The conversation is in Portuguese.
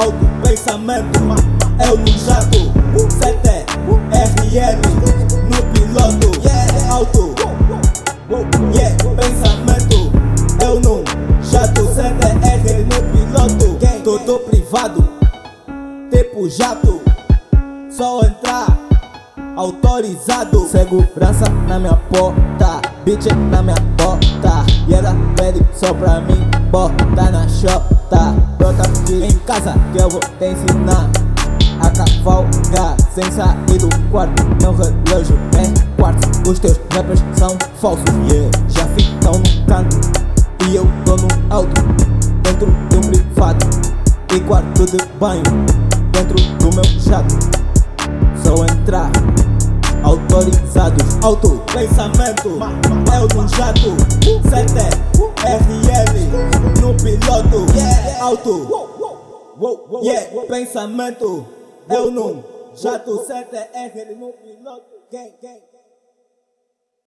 alto, pensamento. Eu no jato, CT, RL, no piloto. Yeah, alto, yeah, pensamento. Eu no jato, CT, RL, no piloto. Todo privado, tipo jato. Só entrar autorizado. Segurança na minha porta, bitch na minha porta. E ela pede só pra mim, bota na chota. Casa que eu vou te ensinar a cavalgar sem sair do quarto. Meu relógio é quarto. Os teus rappers são falsos, yeah. Já ficam no canto e eu tô no alto, dentro de um privado e quarto de banho, dentro do meu jato. Só entrar autorizados, auto pensamento, eu no jato, CT, RL, no piloto, auto, yeah, pensamento, eu no jato, CT, RL, no piloto, gang, gang.